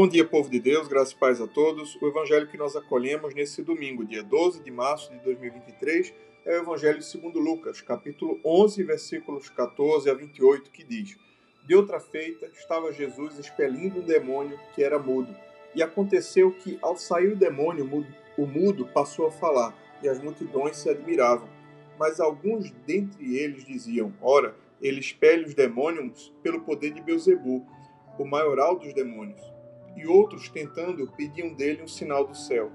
Bom dia, povo de Deus, graças e paz a todos. O evangelho que nós acolhemos nesse domingo, dia 12 de março de 2023, é o evangelho segundo Lucas, capítulo 11, versículos 14 a 28, que diz: De outra feita, estava Jesus expelindo um demônio que era mudo. E aconteceu que, ao sair o demônio, o mudo passou a falar, e as multidões se admiravam. Mas alguns dentre eles diziam: Ora, ele expele os demônios pelo poder de Beuzebu, o maioral dos demônios e outros, tentando, pediam dele um sinal do céu.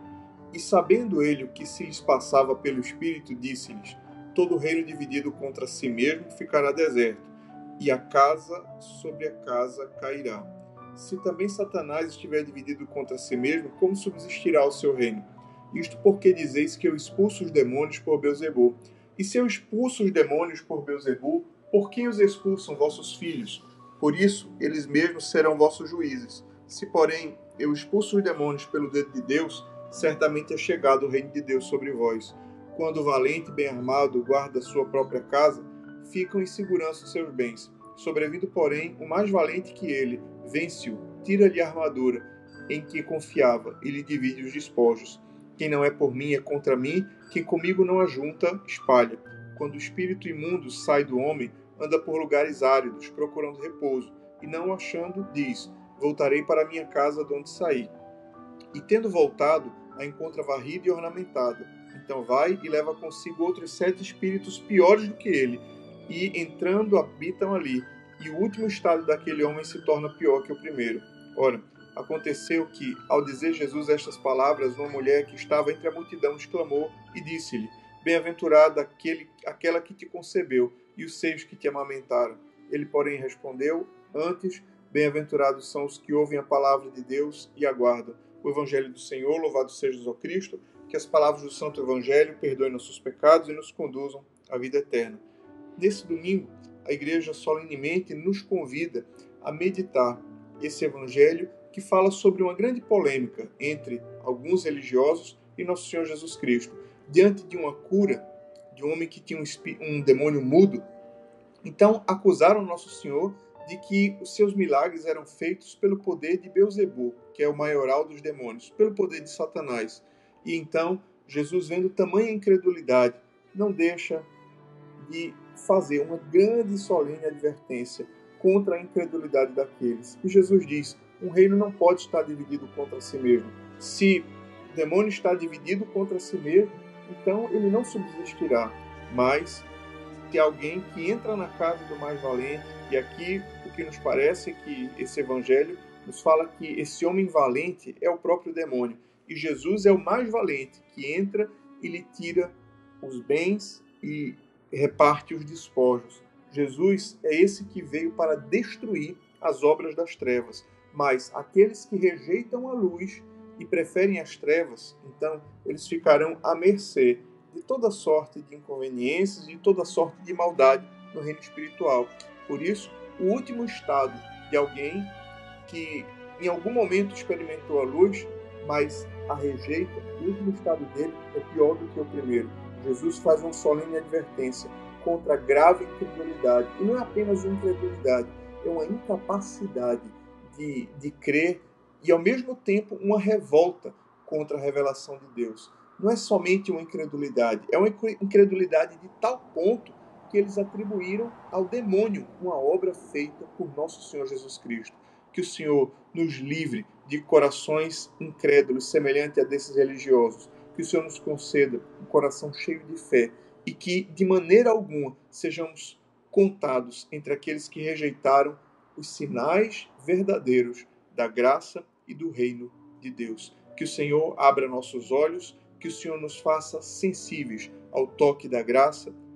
E sabendo ele o que se lhes passava pelo Espírito, disse-lhes: Todo reino dividido contra si mesmo ficará deserto, e a casa sobre a casa cairá. Se também Satanás estiver dividido contra si mesmo, como subsistirá o seu reino? Isto porque dizeis que eu expulso os demônios por Beuzebu. E se eu expulso os demônios por Beuzebu, por quem os expulsam vossos filhos? Por isso, eles mesmos serão vossos juízes. Se, porém, eu expulso os demônios pelo dedo de Deus, certamente é chegado o reino de Deus sobre vós. Quando o valente bem armado guarda sua própria casa, ficam em segurança os seus bens. Sobrevindo, porém, o mais valente que ele, vence-o, tira-lhe a armadura em que confiava e lhe divide os despojos. Quem não é por mim é contra mim, quem comigo não ajunta, espalha. Quando o espírito imundo sai do homem, anda por lugares áridos, procurando repouso, e não achando, diz: voltarei para minha casa de onde saí. E tendo voltado, a encontra varrida e ornamentada. Então vai e leva consigo outros sete espíritos piores do que ele, e entrando habitam ali. E o último estado daquele homem se torna pior que o primeiro. Ora, aconteceu que, ao dizer Jesus estas palavras, uma mulher que estava entre a multidão exclamou e disse-lhe: Bem-aventurada aquela que te concebeu e os seios que te amamentaram. Ele, porém, respondeu: Antes Bem-aventurados são os que ouvem a palavra de Deus e aguardam o Evangelho do Senhor. Louvado seja o Cristo. Que as palavras do Santo Evangelho perdoem nossos pecados e nos conduzam à vida eterna. Nesse domingo, a Igreja solenemente nos convida a meditar esse Evangelho que fala sobre uma grande polêmica entre alguns religiosos e Nosso Senhor Jesus Cristo. Diante de uma cura de um homem que tinha um, um demônio mudo, então acusaram Nosso Senhor de que os seus milagres eram feitos pelo poder de Beuzebu, que é o maioral dos demônios, pelo poder de Satanás. E então, Jesus, vendo tamanha incredulidade, não deixa de fazer uma grande e solene advertência contra a incredulidade daqueles. E Jesus diz: um reino não pode estar dividido contra si mesmo. Se o demônio está dividido contra si mesmo, então ele não subsistirá. Mas se alguém que entra na casa do mais valente, e aqui o que nos parece é que esse evangelho nos fala que esse homem valente é o próprio demônio. E Jesus é o mais valente, que entra e lhe tira os bens e reparte os despojos. Jesus é esse que veio para destruir as obras das trevas. Mas aqueles que rejeitam a luz e preferem as trevas, então eles ficarão à mercê de toda sorte de inconveniências e toda sorte de maldade no reino espiritual. Por isso, o último estado de alguém que em algum momento experimentou a luz, mas a rejeita, o último estado dele é pior do que o primeiro. Jesus faz uma solene advertência contra a grave incredulidade. E não é apenas uma incredulidade, é uma incapacidade de, de crer e, ao mesmo tempo, uma revolta contra a revelação de Deus. Não é somente uma incredulidade, é uma incredulidade de tal ponto que eles atribuíram ao demônio uma obra feita por nosso Senhor Jesus Cristo. Que o Senhor nos livre de corações incrédulos, semelhante a desses religiosos. Que o Senhor nos conceda um coração cheio de fé e que, de maneira alguma, sejamos contados entre aqueles que rejeitaram os sinais verdadeiros da graça e do reino de Deus. Que o Senhor abra nossos olhos, que o Senhor nos faça sensíveis ao toque da graça